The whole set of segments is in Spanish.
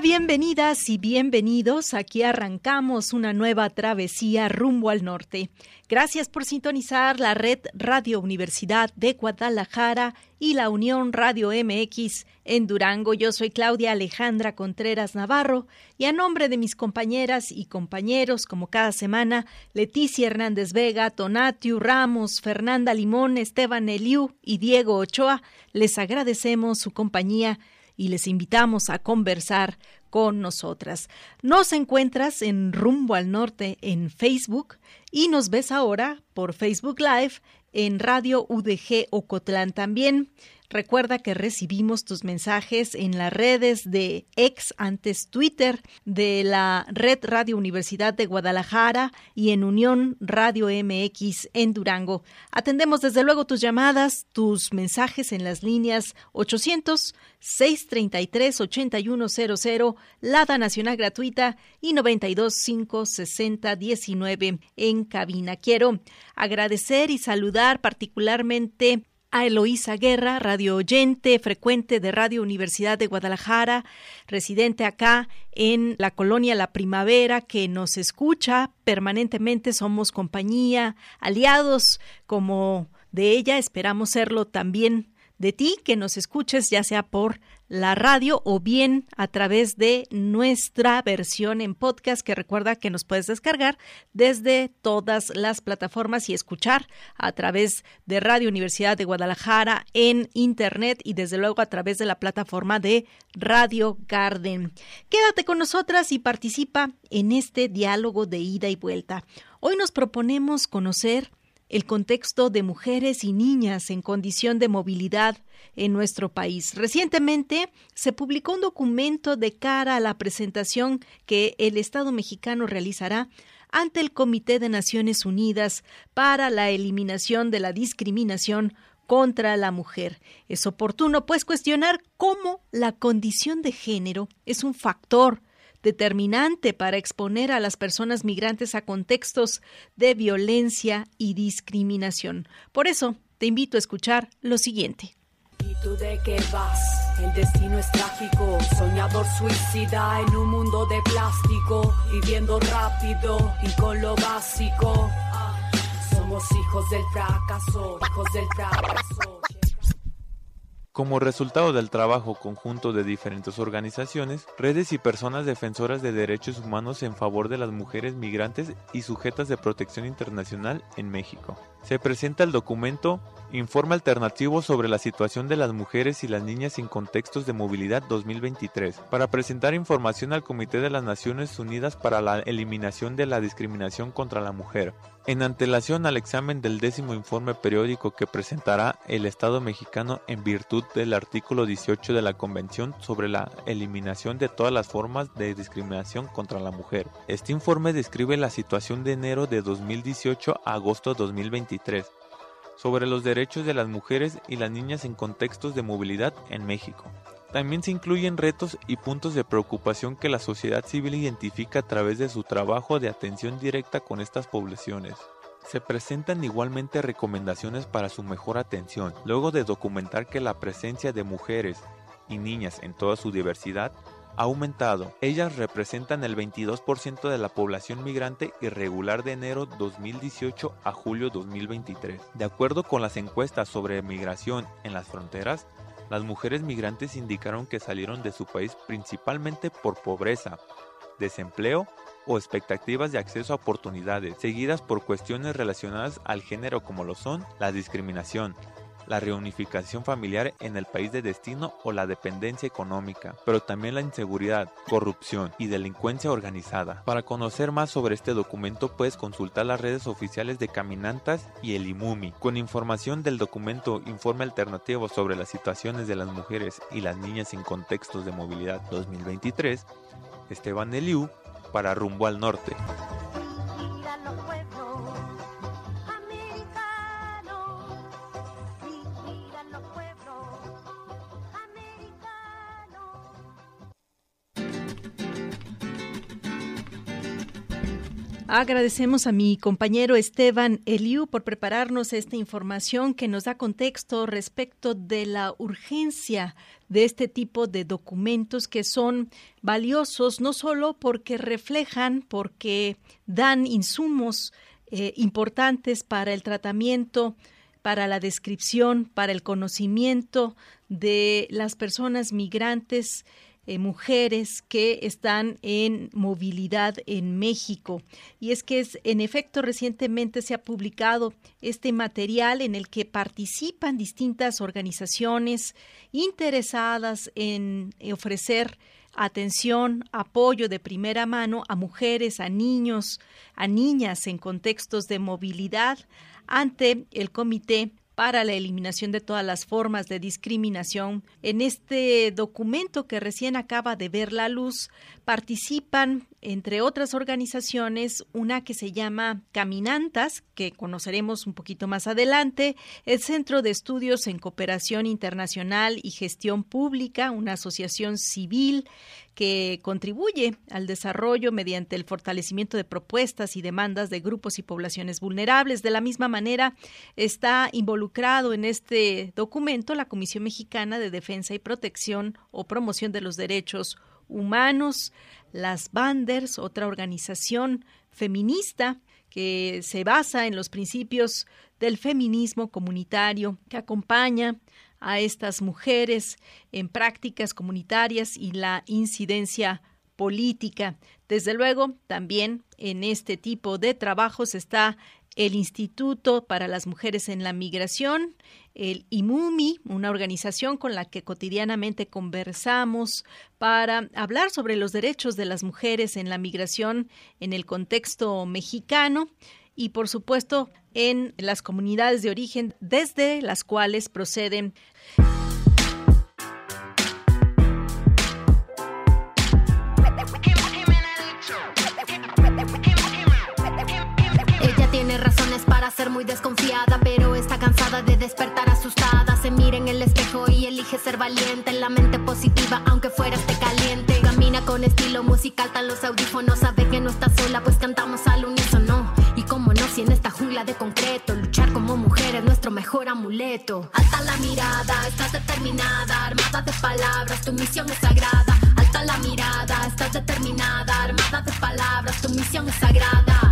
Bienvenidas y bienvenidos. Aquí arrancamos una nueva travesía rumbo al norte. Gracias por sintonizar la red Radio Universidad de Guadalajara y la Unión Radio MX en Durango. Yo soy Claudia Alejandra Contreras Navarro y a nombre de mis compañeras y compañeros, como cada semana, Leticia Hernández Vega, Tonatiu Ramos, Fernanda Limón, Esteban Eliu y Diego Ochoa, les agradecemos su compañía y les invitamos a conversar con nosotras. Nos encuentras en Rumbo al Norte en Facebook y nos ves ahora por Facebook Live en Radio UDG Ocotlán también. Recuerda que recibimos tus mensajes en las redes de ex antes Twitter de la Red Radio Universidad de Guadalajara y en Unión Radio MX en Durango. Atendemos desde luego tus llamadas, tus mensajes en las líneas 800 633 8100, Lada Nacional Gratuita y 925 60 19 en cabina. Quiero agradecer y saludar particularmente a Eloísa Guerra, radio oyente frecuente de Radio Universidad de Guadalajara, residente acá en la colonia La Primavera, que nos escucha permanentemente. Somos compañía, aliados como de ella, esperamos serlo también de ti, que nos escuches ya sea por la radio o bien a través de nuestra versión en podcast que recuerda que nos puedes descargar desde todas las plataformas y escuchar a través de Radio Universidad de Guadalajara en internet y desde luego a través de la plataforma de Radio Garden. Quédate con nosotras y participa en este diálogo de ida y vuelta. Hoy nos proponemos conocer el contexto de mujeres y niñas en condición de movilidad en nuestro país. Recientemente se publicó un documento de cara a la presentación que el Estado mexicano realizará ante el Comité de Naciones Unidas para la Eliminación de la Discriminación contra la mujer. Es oportuno, pues, cuestionar cómo la condición de género es un factor determinante para exponer a las personas migrantes a contextos de violencia y discriminación. Por eso, te invito a escuchar lo siguiente. ¿Y tú de qué vas? El destino es trágico, soñador suicida en un mundo de plástico, viviendo rápido y con lo básico. Somos hijos del fracaso, hijos del fracaso. Como resultado del trabajo conjunto de diferentes organizaciones, redes y personas defensoras de derechos humanos en favor de las mujeres migrantes y sujetas de protección internacional en México. Se presenta el documento Informe alternativo sobre la situación de las mujeres y las niñas en contextos de movilidad 2023, para presentar información al Comité de las Naciones Unidas para la Eliminación de la Discriminación contra la Mujer, en antelación al examen del décimo informe periódico que presentará el Estado mexicano en virtud del artículo 18 de la Convención sobre la Eliminación de todas las formas de discriminación contra la mujer. Este informe describe la situación de enero de 2018 a agosto de 2023 sobre los derechos de las mujeres y las niñas en contextos de movilidad en México. También se incluyen retos y puntos de preocupación que la sociedad civil identifica a través de su trabajo de atención directa con estas poblaciones. Se presentan igualmente recomendaciones para su mejor atención, luego de documentar que la presencia de mujeres y niñas en toda su diversidad ha aumentado. Ellas representan el 22% de la población migrante irregular de enero 2018 a julio 2023. De acuerdo con las encuestas sobre migración en las fronteras, las mujeres migrantes indicaron que salieron de su país principalmente por pobreza, desempleo o expectativas de acceso a oportunidades, seguidas por cuestiones relacionadas al género como lo son la discriminación, la reunificación familiar en el país de destino o la dependencia económica, pero también la inseguridad, corrupción y delincuencia organizada. Para conocer más sobre este documento puedes consultar las redes oficiales de Caminantas y el IMUMI. Con información del documento Informe Alternativo sobre las situaciones de las mujeres y las niñas en contextos de movilidad 2023, Esteban Eliu para Rumbo al Norte. Agradecemos a mi compañero Esteban Eliu por prepararnos esta información que nos da contexto respecto de la urgencia de este tipo de documentos que son valiosos no solo porque reflejan, porque dan insumos eh, importantes para el tratamiento, para la descripción, para el conocimiento de las personas migrantes eh, mujeres que están en movilidad en México. Y es que es, en efecto recientemente se ha publicado este material en el que participan distintas organizaciones interesadas en ofrecer atención, apoyo de primera mano a mujeres, a niños, a niñas en contextos de movilidad ante el Comité para la eliminación de todas las formas de discriminación. En este documento que recién acaba de ver la luz, participan, entre otras organizaciones, una que se llama Caminantas, que conoceremos un poquito más adelante, el Centro de Estudios en Cooperación Internacional y Gestión Pública, una asociación civil que contribuye al desarrollo mediante el fortalecimiento de propuestas y demandas de grupos y poblaciones vulnerables. De la misma manera, está involucrado en este documento la Comisión Mexicana de Defensa y Protección o Promoción de los Derechos Humanos, las Banders, otra organización feminista que se basa en los principios del feminismo comunitario, que acompaña a estas mujeres en prácticas comunitarias y la incidencia política. Desde luego, también en este tipo de trabajos está el Instituto para las Mujeres en la Migración, el IMUMI, una organización con la que cotidianamente conversamos para hablar sobre los derechos de las mujeres en la migración en el contexto mexicano y, por supuesto, en las comunidades de origen desde las cuales proceden ser muy desconfiada, pero está cansada de despertar asustada. Se mira en el espejo y elige ser valiente. En la mente positiva, aunque fuera esté caliente. Camina con estilo musical, tan los audífonos. Sabe que no está sola, pues cantamos al unísono. Y como no, si en esta jungla de concreto, luchar como mujer es nuestro mejor amuleto. Alta la mirada, estás determinada, armada de palabras, tu misión es sagrada. Alta la mirada, estás determinada, armada de palabras, tu misión es sagrada.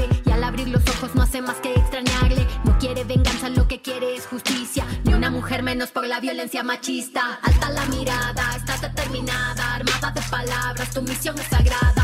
violencia machista. Alta la mirada, estás determinada, armada de palabras, tu misión es sagrada.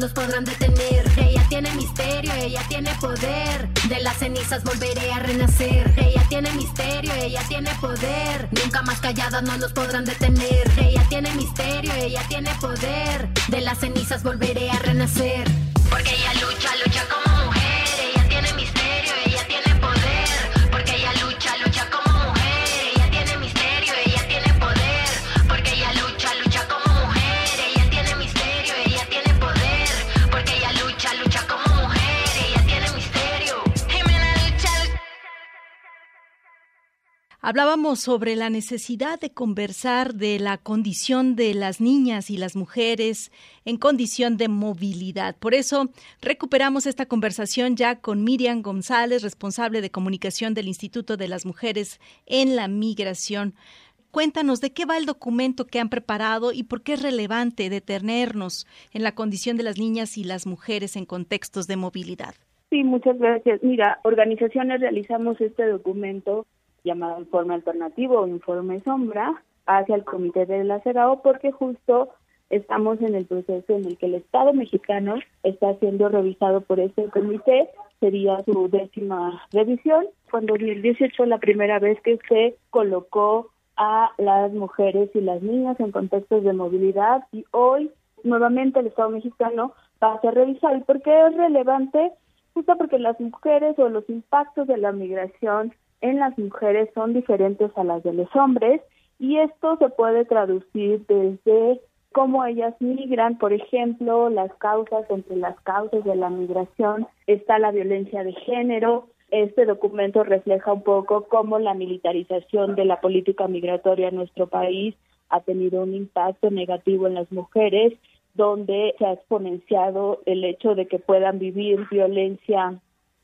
Nos podrán detener. Ella tiene misterio, ella tiene poder. De las cenizas volveré a renacer. Ella tiene misterio, ella tiene poder. Nunca más calladas no nos podrán detener. Ella tiene misterio, ella tiene poder. De las cenizas volveré a renacer. Porque ella lucha, lucha como Hablábamos sobre la necesidad de conversar de la condición de las niñas y las mujeres en condición de movilidad. Por eso recuperamos esta conversación ya con Miriam González, responsable de comunicación del Instituto de las Mujeres en la Migración. Cuéntanos de qué va el documento que han preparado y por qué es relevante detenernos en la condición de las niñas y las mujeres en contextos de movilidad. Sí, muchas gracias. Mira, organizaciones realizamos este documento llamado informe alternativo o informe sombra hacia el comité de la CEDAO porque justo estamos en el proceso en el que el Estado mexicano está siendo revisado por este comité, sería su décima revisión, cuando en 2018 la primera vez que se colocó a las mujeres y las niñas en contextos de movilidad y hoy nuevamente el Estado mexicano va a ser revisado. ¿Y por qué es relevante? Justo porque las mujeres o los impactos de la migración en las mujeres son diferentes a las de los hombres y esto se puede traducir desde cómo ellas migran, por ejemplo, las causas, entre las causas de la migración está la violencia de género. Este documento refleja un poco cómo la militarización de la política migratoria en nuestro país ha tenido un impacto negativo en las mujeres, donde se ha exponenciado el hecho de que puedan vivir violencia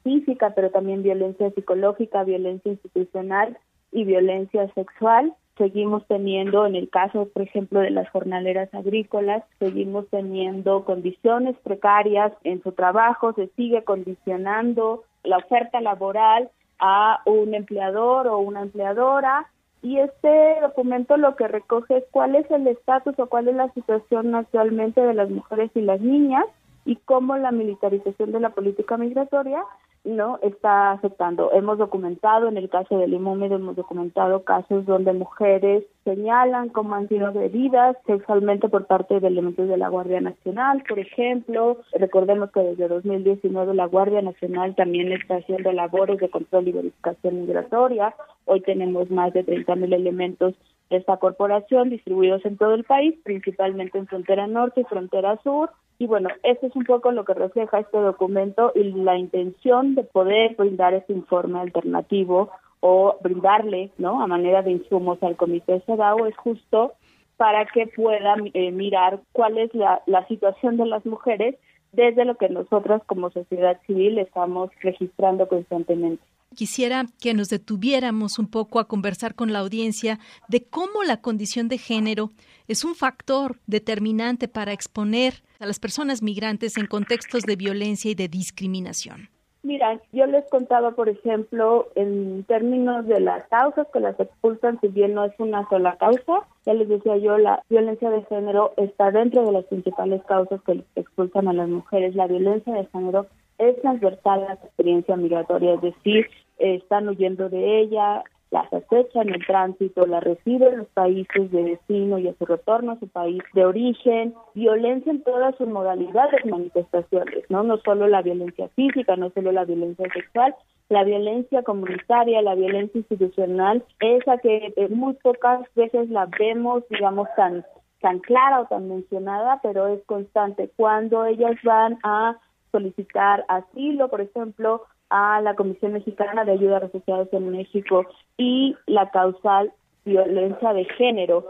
física, pero también violencia psicológica, violencia institucional y violencia sexual. Seguimos teniendo, en el caso, por ejemplo, de las jornaleras agrícolas, seguimos teniendo condiciones precarias en su trabajo, se sigue condicionando la oferta laboral a un empleador o una empleadora y este documento lo que recoge es cuál es el estatus o cuál es la situación actualmente de las mujeres y las niñas y cómo la militarización de la política migratoria no está afectando. Hemos documentado, en el caso del Limómedo, hemos documentado casos donde mujeres señalan cómo han sido agredidas sexualmente por parte de elementos de la Guardia Nacional, por ejemplo. Recordemos que desde 2019 la Guardia Nacional también está haciendo labores de control y verificación migratoria. Hoy tenemos más de 30.000 elementos de esta corporación distribuidos en todo el país, principalmente en frontera norte y frontera sur, y bueno, eso es un poco lo que refleja este documento y la intención de poder brindar este informe alternativo o brindarle, ¿no? A manera de insumos al Comité CEDAW es justo para que pueda eh, mirar cuál es la, la situación de las mujeres desde lo que nosotras como sociedad civil estamos registrando constantemente. Quisiera que nos detuviéramos un poco a conversar con la audiencia de cómo la condición de género es un factor determinante para exponer a las personas migrantes en contextos de violencia y de discriminación. Mira, yo les contaba, por ejemplo, en términos de las causas que las expulsan, si bien no es una sola causa, ya les decía yo, la violencia de género está dentro de las principales causas que expulsan a las mujeres. La violencia de género es transversal a la experiencia migratoria, es decir, están huyendo de ella, las acechan en tránsito, la reciben en los países de destino y a su retorno a su país de origen, violencia en todas sus modalidades, manifestaciones, ¿no? No solo la violencia física, no solo la violencia sexual, la violencia comunitaria, la violencia institucional, esa que muy pocas veces la vemos, digamos, tan tan clara o tan mencionada, pero es constante. Cuando ellas van a solicitar asilo, por ejemplo, a la Comisión Mexicana de Ayuda a Refugiados en México y la causal violencia de género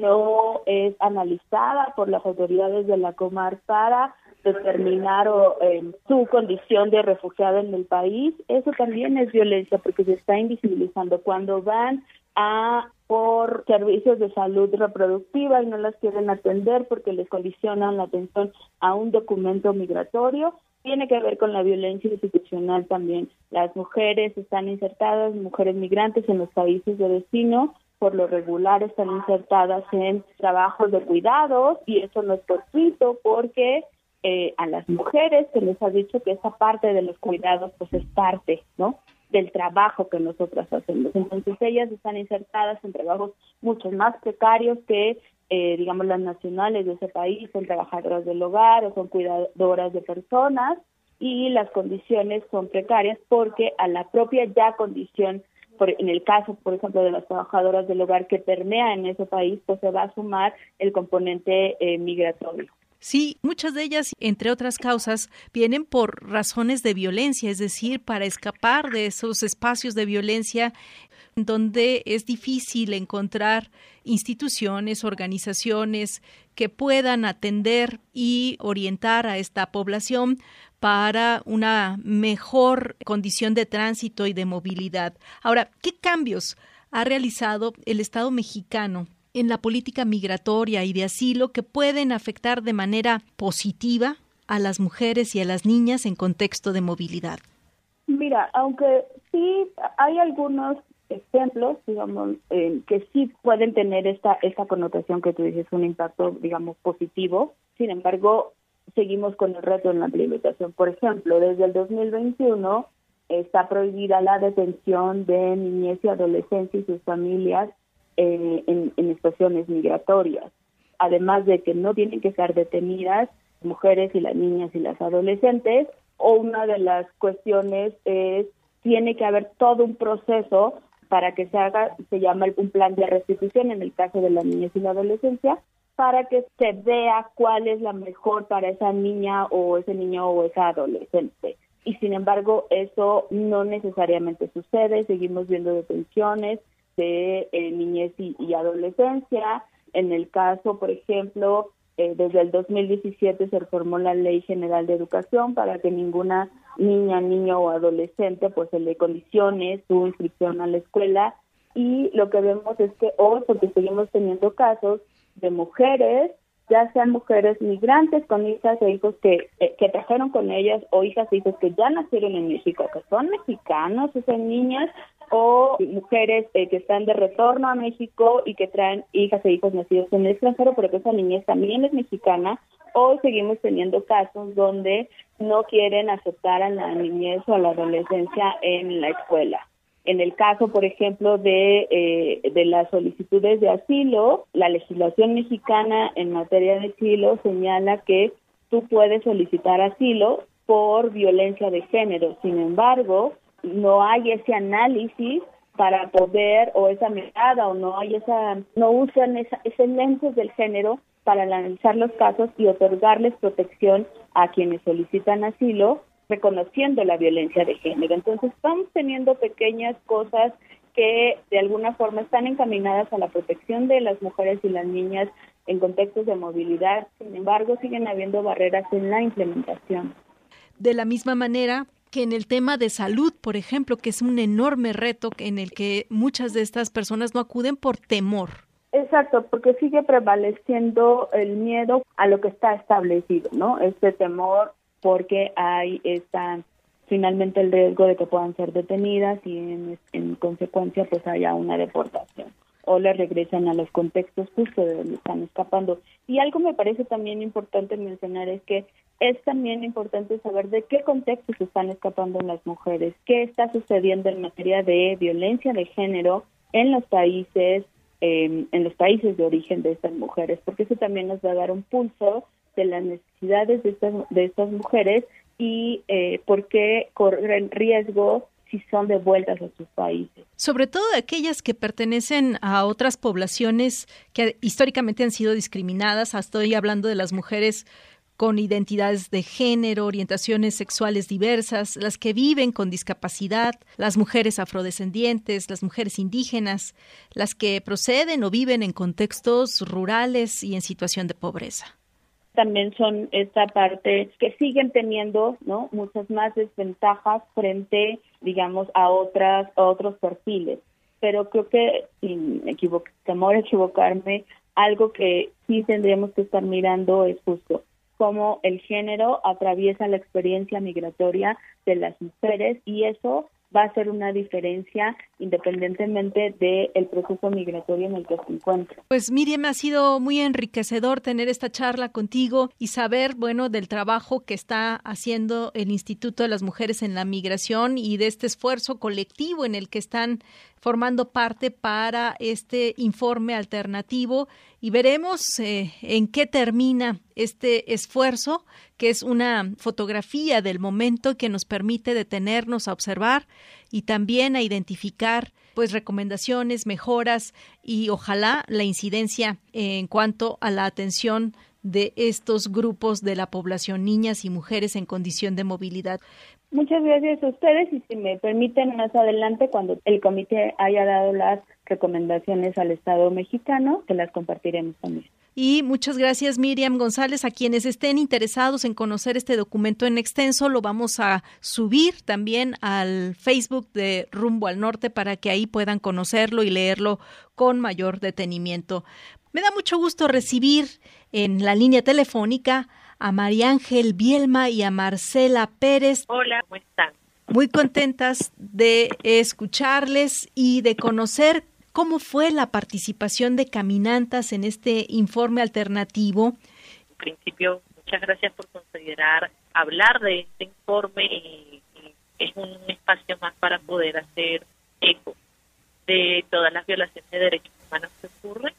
no es analizada por las autoridades de la Comar para determinar em, su condición de refugiada en el país, eso también es violencia porque se está invisibilizando. Cuando van a por servicios de salud reproductiva y no las quieren atender porque les condicionan la atención a un documento migratorio, tiene que ver con la violencia institucional también. Las mujeres están insertadas, mujeres migrantes en los países de destino, por lo regular están insertadas en trabajos de cuidados y eso no es fortuito porque eh, a las mujeres se les ha dicho que esa parte de los cuidados pues es parte, ¿no? Del trabajo que nosotras hacemos. Entonces ellas están insertadas en trabajos mucho más precarios que eh, digamos, las nacionales de ese país son trabajadoras del hogar o son cuidadoras de personas y las condiciones son precarias porque a la propia ya condición, por, en el caso, por ejemplo, de las trabajadoras del hogar que permea en ese país, pues se va a sumar el componente eh, migratorio. Sí, muchas de ellas, entre otras causas, vienen por razones de violencia, es decir, para escapar de esos espacios de violencia donde es difícil encontrar instituciones, organizaciones que puedan atender y orientar a esta población para una mejor condición de tránsito y de movilidad. Ahora, ¿qué cambios ha realizado el Estado mexicano en la política migratoria y de asilo que pueden afectar de manera positiva a las mujeres y a las niñas en contexto de movilidad? Mira, aunque sí hay algunos ejemplos, digamos, eh, que sí pueden tener esta esta connotación que tú dices, un impacto, digamos, positivo. Sin embargo, seguimos con el reto en la implementación. Por ejemplo, desde el 2021 está prohibida la detención de niñez y adolescencia y sus familias eh, en, en estaciones migratorias. Además de que no tienen que estar detenidas mujeres y las niñas y las adolescentes, o una de las cuestiones es, tiene que haber todo un proceso para que se haga, se llama un plan de restitución en el caso de la niñez y la adolescencia, para que se vea cuál es la mejor para esa niña o ese niño o esa adolescente. Y sin embargo, eso no necesariamente sucede. Seguimos viendo detenciones de eh, niñez y, adolescencia. En el caso, por ejemplo, eh, desde el 2017 se reformó la Ley General de Educación para que ninguna niña, niño o adolescente pues se le condicione su inscripción a la escuela y lo que vemos es que hoy, porque seguimos teniendo casos de mujeres, ya sean mujeres migrantes con hijas e hijos que, eh, que trajeron con ellas o hijas e hijos que ya nacieron en México, que son mexicanos, esas niñas, o mujeres eh, que están de retorno a México y que traen hijas e hijos nacidos en el extranjero, pero que esa niñez también es mexicana. Hoy seguimos teniendo casos donde no quieren aceptar a la niñez o a la adolescencia en la escuela. En el caso, por ejemplo, de, eh, de las solicitudes de asilo, la legislación mexicana en materia de asilo señala que tú puedes solicitar asilo por violencia de género. Sin embargo, no hay ese análisis para poder o esa mirada o no hay esa no usan esa, ese lentes del género para analizar los casos y otorgarles protección a quienes solicitan asilo reconociendo la violencia de género. Entonces, estamos teniendo pequeñas cosas que de alguna forma están encaminadas a la protección de las mujeres y las niñas en contextos de movilidad. Sin embargo, siguen habiendo barreras en la implementación. De la misma manera, que en el tema de salud, por ejemplo, que es un enorme reto en el que muchas de estas personas no acuden por temor. Exacto, porque sigue prevaleciendo el miedo a lo que está establecido, ¿no? Este temor porque hay esta finalmente el riesgo de que puedan ser detenidas y en, consecuencia pues haya una deportación o le regresan a los contextos justo de donde están escapando. Y algo me parece también importante mencionar es que es también importante saber de qué contextos están escapando las mujeres, qué está sucediendo en materia de violencia de género en los países, em, en los países de origen de estas mujeres, porque eso también nos va a dar un pulso de las necesidades de estas, de estas mujeres y eh, por qué corren riesgo si son devueltas a sus países. Sobre todo aquellas que pertenecen a otras poblaciones que históricamente han sido discriminadas. Estoy hablando de las mujeres con identidades de género, orientaciones sexuales diversas, las que viven con discapacidad, las mujeres afrodescendientes, las mujeres indígenas, las que proceden o viven en contextos rurales y en situación de pobreza también son esta parte que siguen teniendo no muchas más desventajas frente digamos a otras a otros perfiles. Pero creo que sin temor a equivocarme algo que sí tendríamos que estar mirando es justo cómo el género atraviesa la experiencia migratoria de las mujeres y eso va a ser una diferencia independientemente del proceso migratorio en el que se encuentra. Pues Miriam, ha sido muy enriquecedor tener esta charla contigo y saber, bueno, del trabajo que está haciendo el Instituto de las Mujeres en la Migración y de este esfuerzo colectivo en el que están formando parte para este informe alternativo y veremos eh, en qué termina este esfuerzo, que es una fotografía del momento que nos permite detenernos a observar y también a identificar pues recomendaciones, mejoras y ojalá la incidencia en cuanto a la atención de estos grupos de la población, niñas y mujeres en condición de movilidad. Muchas gracias a ustedes y si me permiten más adelante, cuando el comité haya dado las recomendaciones al Estado mexicano, que las compartiremos también. Y muchas gracias Miriam González. A quienes estén interesados en conocer este documento en extenso, lo vamos a subir también al Facebook de Rumbo al Norte para que ahí puedan conocerlo y leerlo con mayor detenimiento. Me da mucho gusto recibir en la línea telefónica a María Ángel Bielma y a Marcela Pérez. Hola, ¿cómo están? Muy contentas de escucharles y de conocer cómo fue la participación de caminantas en este informe alternativo. En principio, muchas gracias por considerar hablar de este informe y, es un espacio más para poder hacer eco de todas las violaciones de derechos humanos que ocurren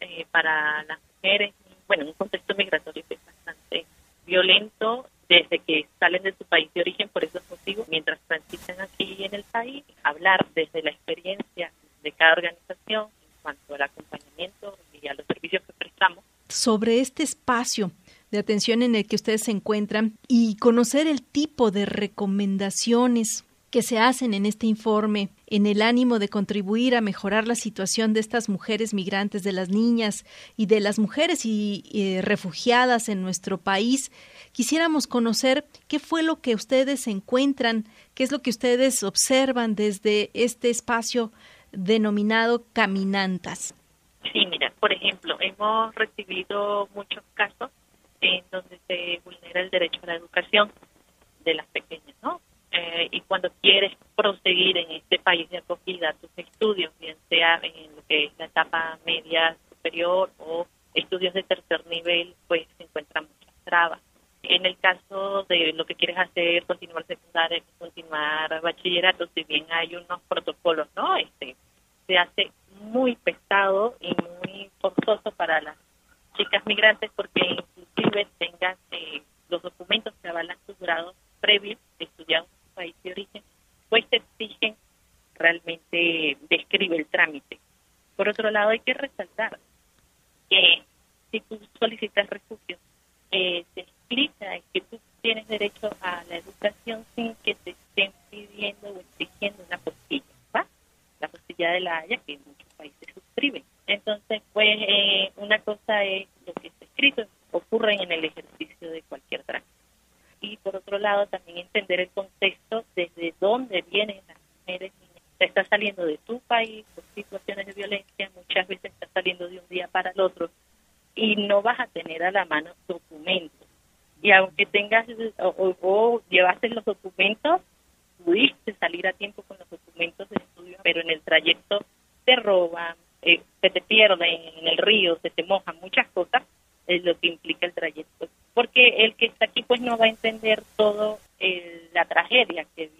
eh, para las mujeres, bueno, en un contexto migratorio que bastante violento desde que salen de su país de origen por esos motivos, mientras transitan aquí en el país, hablar desde la experiencia de cada organización en cuanto al acompañamiento y a los servicios que prestamos. Sobre este espacio de atención en el que ustedes se encuentran y conocer el tipo de recomendaciones que se hacen en este informe en el ánimo de contribuir a mejorar la situación de estas mujeres migrantes, de las niñas y de las mujeres y, eh, refugiadas en nuestro país. Quisiéramos conocer qué fue lo que ustedes encuentran, qué es lo que ustedes observan desde este espacio denominado Caminantas. Sí, mira, por ejemplo, hemos recibido muchos casos en donde se vulnera el derecho a la educación de las pequeñas, ¿no? Eh, y cuando quieres proseguir en este país de acogida tus estudios, bien sea en lo que es la etapa media superior o estudios de tercer nivel, pues se encuentran muchas trabas. En el caso de lo que quieres hacer, continuar secundaria, continuar bachillerato, si bien hay unos protocolos, ¿no? Este, se hace muy pesado y muy forzoso para las chicas migrantes porque inclusive tengan eh, los documentos que avalan sus grados previos de estudiar país de origen, pues te exigen realmente describe el trámite. Por otro lado, hay que resaltar que si tú solicitas refugio, eh, te explica que tú tienes derecho a la educación sin que te estén pidiendo o exigiendo una postilla, ¿va? La postilla de la Haya que muchos países suscriben. Entonces, pues, eh, una cosa es lo que está escrito, ocurre en el ejercicio de cualquier trámite y por otro lado también entender el contexto desde dónde vienen las mujeres. Se está saliendo de tu país situaciones de violencia, muchas veces está saliendo de un día para el otro y no vas a tener a la mano documentos. Y aunque tengas o, o, llevaste los documentos, pudiste salir a tiempo con los documentos de estudio, pero en el trayecto te roban, eh, se te pierden en el río, se te mojan muchas cosas, es lo que implica el trayecto porque el que está aquí pues no va a entender todo la tragedia que.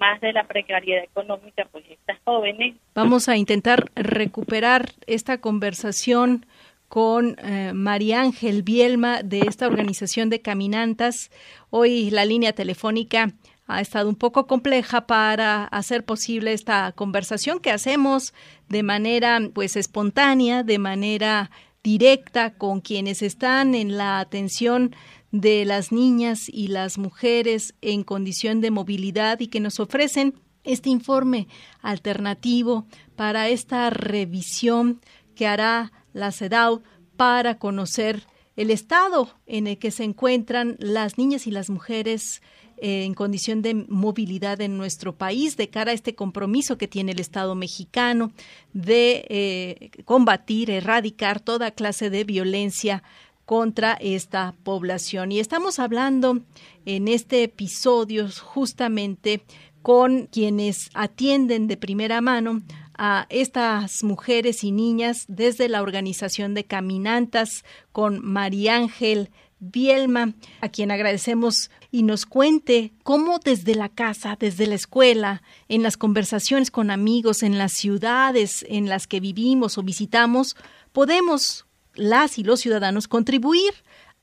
Además de la precariedad económica, pues estas jóvenes... Vamos a intentar recuperar esta conversación con eh, María Ángel Bielma de esta organización de caminantas. Hoy la línea telefónica ha estado un poco compleja para hacer posible esta conversación que hacemos de manera pues espontánea, de manera directa con quienes están en la atención de las niñas y las mujeres en condición de movilidad y que nos ofrecen este informe alternativo para esta revisión que hará la CEDAW para conocer el estado en el que se encuentran las niñas y las mujeres eh, en condición de movilidad en nuestro país de cara a este compromiso que tiene el Estado mexicano de eh, combatir, erradicar toda clase de violencia contra esta población. Y estamos hablando en este episodio justamente con quienes atienden de primera mano a estas mujeres y niñas desde la organización de caminantas con María Ángel Bielma, a quien agradecemos y nos cuente cómo desde la casa, desde la escuela, en las conversaciones con amigos, en las ciudades en las que vivimos o visitamos, podemos, las y los ciudadanos, contribuir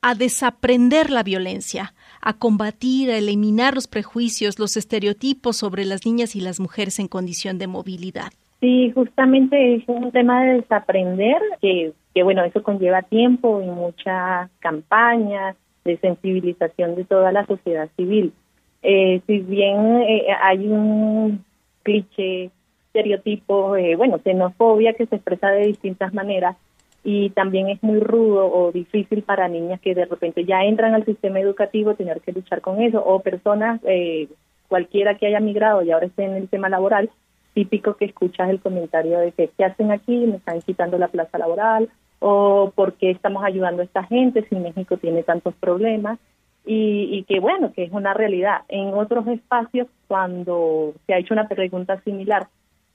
a desaprender la violencia, a combatir, a eliminar los prejuicios, los estereotipos sobre las niñas y las mujeres en condición de movilidad. Sí, justamente es un tema de desaprender que, que bueno, eso conlleva tiempo y muchas campañas, de sensibilización de toda la sociedad civil. Eh, si bien eh, hay un cliché, estereotipo, eh, bueno, xenofobia que se expresa de distintas maneras y también es muy rudo o difícil para niñas que de repente ya entran al sistema educativo tener que luchar con eso o personas, eh, cualquiera que haya migrado y ahora esté en el tema laboral, típico que escuchas el comentario de que ¿qué hacen aquí? Me están quitando la plaza laboral o por qué estamos ayudando a esta gente si México tiene tantos problemas y, y que bueno, que es una realidad. En otros espacios, cuando se ha hecho una pregunta similar,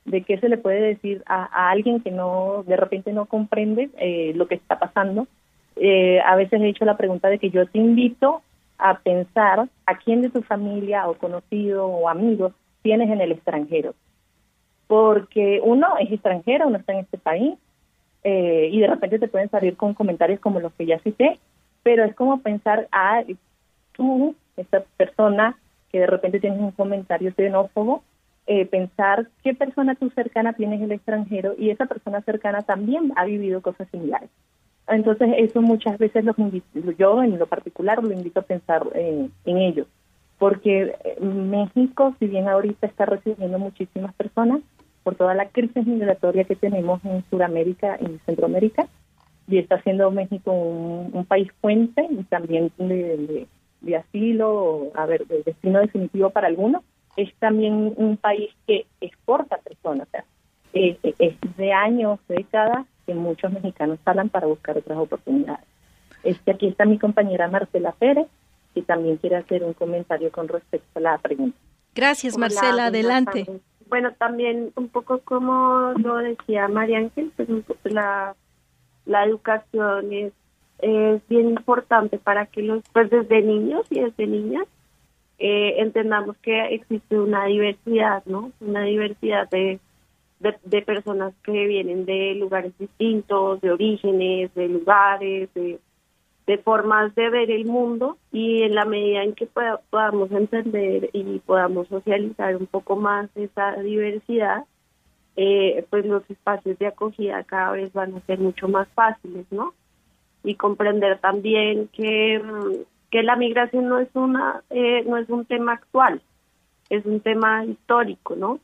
de qué se le puede decir a, alguien que no de repente no comprende eh, lo que está pasando. Eh, a veces he hecho la pregunta de que yo te invito a pensar a quién de tu familia o conocido o amigos tienes en el extranjero. Porque uno es extranjero, uno está en este país eh, y de repente te pueden salir con comentarios como los que ya cité, pero es como pensar a tú, esta persona que de repente tienes un comentario xenófobo, eh, pensar qué persona tú cercana tienes en el extranjero y esa persona cercana también ha vivido cosas similares. Entonces eso muchas veces los yo en lo particular lo invito a pensar en ello, porque eh, México, si bien ahorita está recibiendo muchísimas personas por toda la crisis migratoria que tenemos en Sudamérica y Centroamérica, y está siendo México un, país fuente y también de, de asilo, a ver, de destino definitivo para algunos, es también un país que exporta personas. es de años, décadas, que muchos mexicanos salen para buscar otras oportunidades. Este, aquí está mi compañera Marcela Pérez, que también quiere hacer un comentario con respecto a la pregunta. Gracias, Marcela. adelante. Bueno, también un poco como lo decía María Ángel, pues la, la educación es, es bien importante para que los, pues desde niños y desde niñas, eh, entendamos que existe una diversidad, ¿no? Una diversidad de, de, personas que vienen de lugares distintos, de orígenes, de lugares, de, formas de ver el mundo y en la medida en que podamos entender y podamos socializar un poco más esa diversidad, eh, pues los espacios de acogida cada vez van a ser mucho más fáciles, ¿no? Y comprender también que mm, que la migración no es una eh, no es un tema actual es un tema histórico no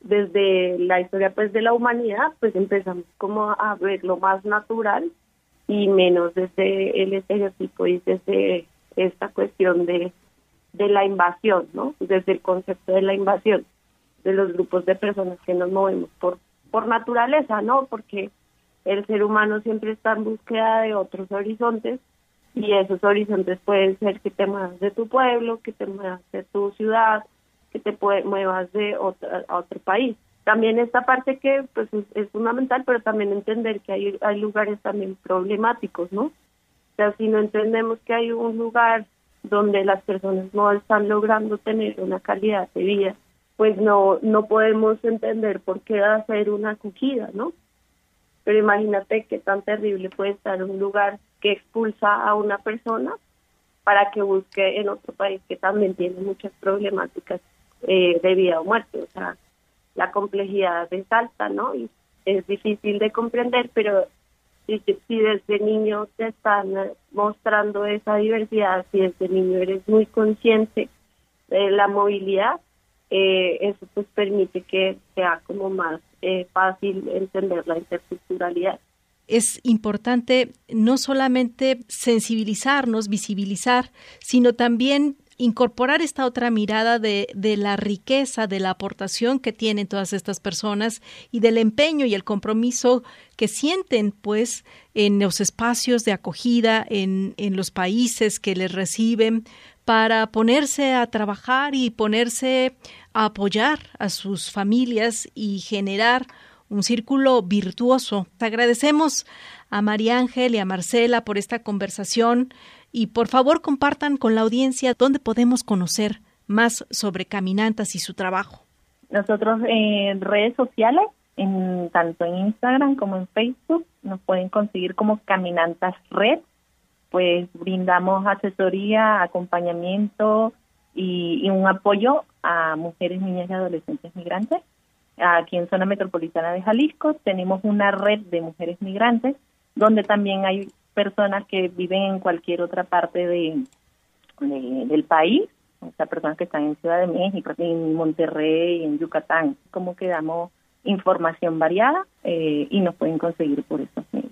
desde la historia pues de la humanidad pues empezamos como a ver lo más natural y menos desde el estereotipo y desde esta cuestión de de la invasión no desde el concepto de la invasión de los grupos de personas que nos movemos por por naturaleza no porque el ser humano siempre está en búsqueda de otros horizontes y esos horizontes pueden ser que te muevas de tu pueblo, que te muevas de tu ciudad, que te muevas de otro, país. También esta parte que pues es, fundamental, pero también entender que hay, hay lugares también problemáticos, ¿no? O sea, si no entendemos que hay un lugar donde las personas no están logrando tener una calidad de vida, pues no no podemos entender por qué hacer una acogida, ¿no? Pero imagínate qué tan terrible puede estar un lugar que expulsa a una persona para que busque en otro país que también tiene muchas problemáticas eh, de vida o muerte. O sea, la complejidad es alta, ¿no? Y es difícil de comprender, pero si, si desde niño te están mostrando esa diversidad, si desde niño eres muy consciente de la movilidad, eh, eso pues permite que sea como más eh, fácil entender la interculturalidad. Es importante no solamente sensibilizarnos, visibilizar, sino también incorporar esta otra mirada de, la riqueza, de la aportación que tienen todas estas personas y del empeño y el compromiso que sienten, pues, en los espacios de acogida, en los países que les reciben, para ponerse a trabajar y ponerse a apoyar a sus familias y generar un círculo virtuoso. Te agradecemos a María Ángel y a Marcela por esta conversación y por favor compartan con la audiencia dónde podemos conocer más sobre Caminantas y su trabajo. Nosotros en redes sociales, en, tanto en Instagram como en Facebook, nos pueden conseguir como Caminantas Red, pues brindamos asesoría, acompañamiento y, y un apoyo a mujeres, niñas y adolescentes migrantes aquí en zona metropolitana de Jalisco tenemos una red de mujeres migrantes donde también hay personas que viven en cualquier otra parte de, del país, o sea, personas que están en Ciudad de México, en Monterrey, en Yucatán, como que damos información variada eh, y nos pueden conseguir por esos medios.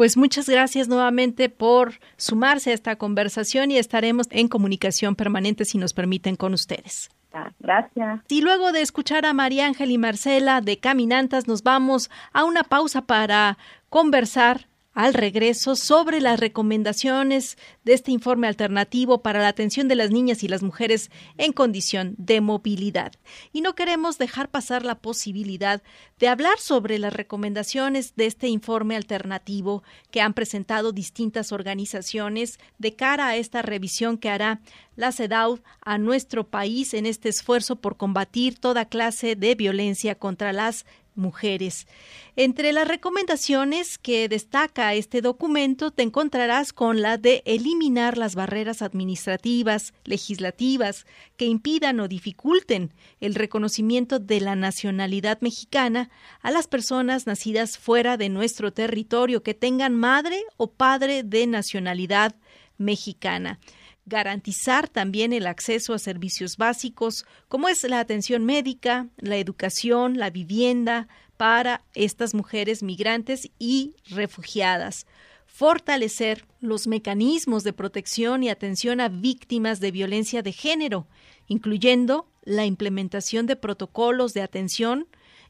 Pues muchas gracias nuevamente por sumarse a esta conversación y estaremos en comunicación permanente si nos permiten con ustedes. Ah, gracias. Y luego de escuchar a María Ángel y Marcela de Caminantas, nos vamos a una pausa para conversar al regreso sobre las recomendaciones de este informe alternativo para la atención de las niñas y las mujeres en condición de movilidad. Y no queremos dejar pasar la posibilidad de hablar sobre las recomendaciones de este informe alternativo que han presentado distintas organizaciones de cara a esta revisión que hará la CEDAW a nuestro país en este esfuerzo por combatir toda clase de violencia contra las mujeres. Entre las recomendaciones que destaca este documento te encontrarás con la de eliminar las barreras administrativas, legislativas, que impidan o dificulten el reconocimiento de la nacionalidad mexicana a las personas nacidas fuera de nuestro territorio que tengan madre o padre de nacionalidad mexicana garantizar también el acceso a servicios básicos como es la atención médica, la educación, la vivienda para estas mujeres migrantes y refugiadas, fortalecer los mecanismos de protección y atención a víctimas de violencia de género, incluyendo la implementación de protocolos de atención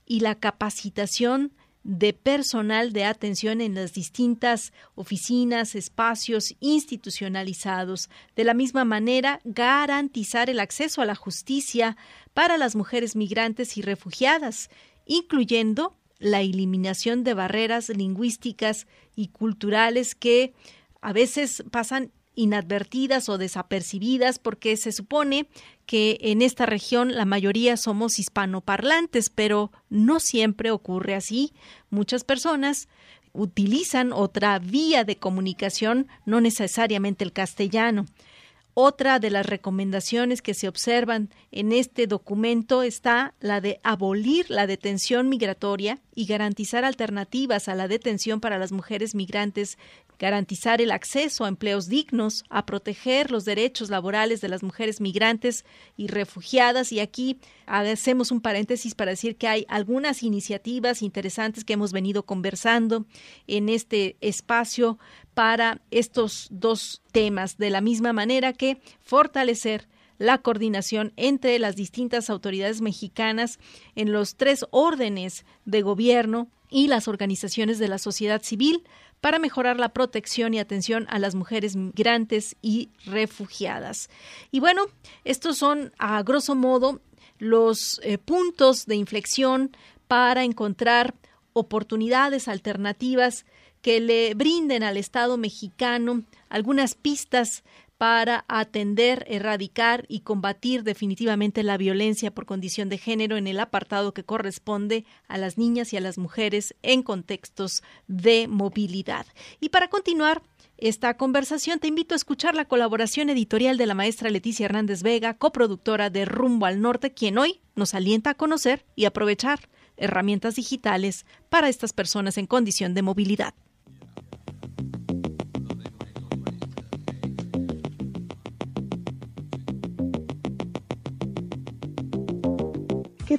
y la capacitación de personal de atención en las distintas oficinas, espacios institucionalizados. De la misma manera, garantizar el acceso a la justicia para las mujeres migrantes y refugiadas, incluyendo la eliminación de barreras lingüísticas y culturales que a veces pasan inadvertidas o desapercibidas porque se supone que en esta región la mayoría somos hispanoparlantes, pero no siempre ocurre así. Muchas personas utilizan otra vía de comunicación, no necesariamente el castellano. Otra de las recomendaciones que se observan en este documento está la de abolir la detención migratoria y garantizar alternativas a la detención para las mujeres migrantes garantizar el acceso a empleos dignos, a proteger los derechos laborales de las mujeres migrantes y refugiadas. Y aquí hacemos un paréntesis para decir que hay algunas iniciativas interesantes que hemos venido conversando en este espacio para estos dos temas, de la misma manera que fortalecer la coordinación entre las distintas autoridades mexicanas en los tres órdenes de gobierno y las organizaciones de la sociedad civil para mejorar la protección y atención a las mujeres migrantes y refugiadas. Y bueno, estos son a grosso modo los eh, puntos de inflexión para encontrar oportunidades alternativas que le brinden al Estado mexicano algunas pistas para atender, erradicar y combatir definitivamente la violencia por condición de género en el apartado que corresponde a las niñas y a las mujeres en contextos de movilidad. Y para continuar, esta conversación te invito a escuchar la colaboración editorial de la maestra Leticia Hernández Vega, coproductora de Rumbo al Norte, quien hoy nos alienta a conocer y aprovechar herramientas digitales para estas personas en condición de movilidad.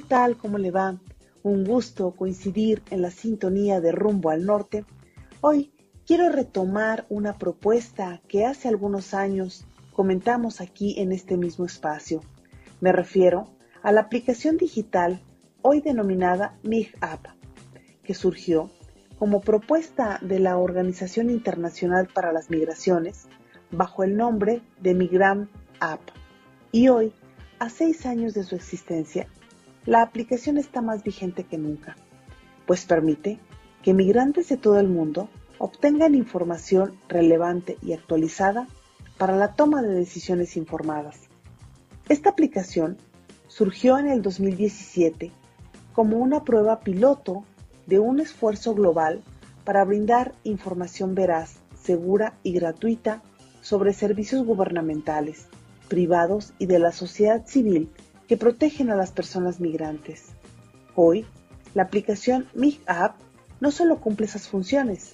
Tal? ¿Cómo le va? Un gusto coincidir en la sintonía de rumbo al norte. Hoy quiero retomar una propuesta que hace algunos años comentamos aquí en este mismo espacio. Me refiero a la aplicación digital hoy denominada MIG-App, que surgió como propuesta de la Organización Internacional para las Migraciones bajo el nombre de Migram App. Y hoy, a seis años de su existencia, la aplicación está más vigente que nunca, pues permite que migrantes de todo el mundo obtengan información relevante y actualizada para la toma de decisiones informadas. Esta aplicación surgió en el 2017 como una prueba piloto de un esfuerzo global para brindar información veraz, segura y gratuita sobre servicios gubernamentales, privados y de la sociedad civil que protegen a las personas migrantes. Hoy, la aplicación MigApp no solo cumple esas funciones,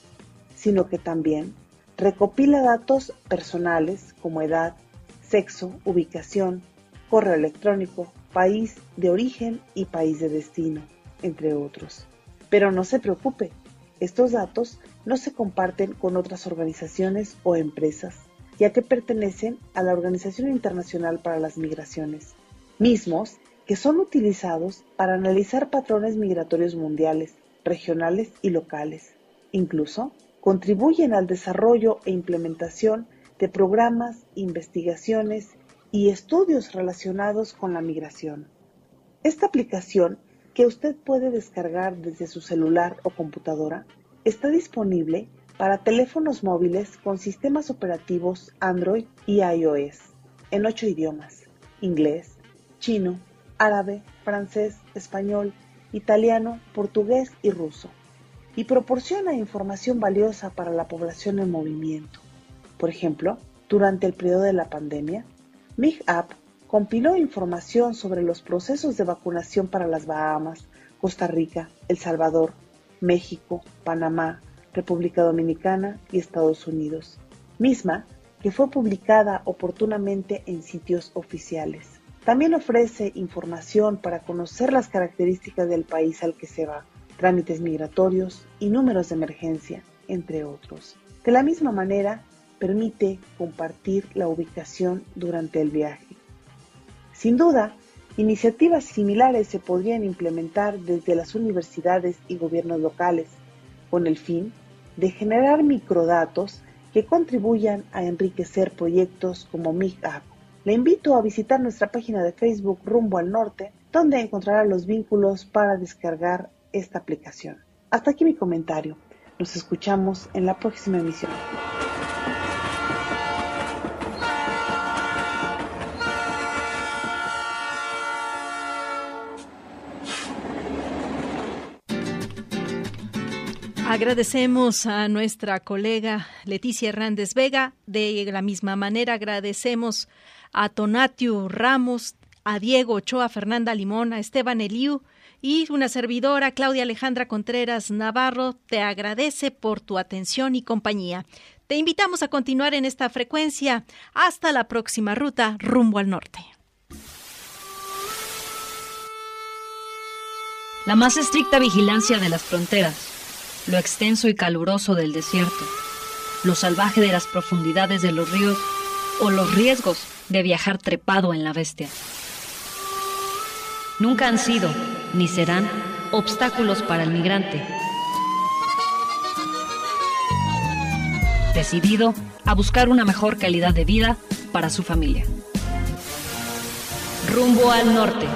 sino que también recopila datos personales como edad, sexo, ubicación, correo electrónico, país de origen y país de destino, entre otros. Pero no se preocupe, estos datos no se comparten con otras organizaciones o empresas, ya que pertenecen a la Organización Internacional para las Migraciones, mismos que son utilizados para analizar patrones migratorios mundiales, regionales y locales. Incluso contribuyen al desarrollo e implementación de programas, investigaciones y estudios relacionados con la migración. Esta aplicación, que usted puede descargar desde su celular o computadora, está disponible para teléfonos móviles con sistemas operativos Android y iOS en ocho idiomas, inglés, chino, árabe, francés, español, italiano, portugués y ruso, y proporciona información valiosa para la población en movimiento. Por ejemplo, durante el periodo de la pandemia, MIGApp compiló información sobre los procesos de vacunación para las Bahamas, Costa Rica, El Salvador, México, Panamá, República Dominicana y Estados Unidos, misma que fue publicada oportunamente en sitios oficiales. También ofrece información para conocer las características del país al que se va, trámites migratorios y números de emergencia, entre otros. De la misma manera, permite compartir la ubicación durante el viaje. Sin duda, iniciativas similares se podrían implementar desde las universidades y gobiernos locales, con el fin de generar microdatos que contribuyan a enriquecer proyectos como MIGApp. Le invito a visitar nuestra página de Facebook Rumbo al Norte, donde encontrará los vínculos para descargar esta aplicación. Hasta aquí mi comentario. Nos escuchamos en la próxima emisión. Agradecemos a nuestra colega Leticia Hernández Vega. De la misma manera agradecemos a Tonatiu Ramos, a Diego Ochoa, Fernanda Limón, a Esteban Eliu y una servidora, Claudia Alejandra Contreras Navarro, te agradece por tu atención y compañía. Te invitamos a continuar en esta frecuencia. Hasta la próxima ruta rumbo al norte. La más estricta vigilancia de las fronteras lo extenso y caluroso del desierto, lo salvaje de las profundidades de los ríos o los riesgos de viajar trepado en la bestia. Nunca han sido, ni serán, obstáculos para el migrante. Decidido a buscar una mejor calidad de vida para su familia. Rumbo al norte.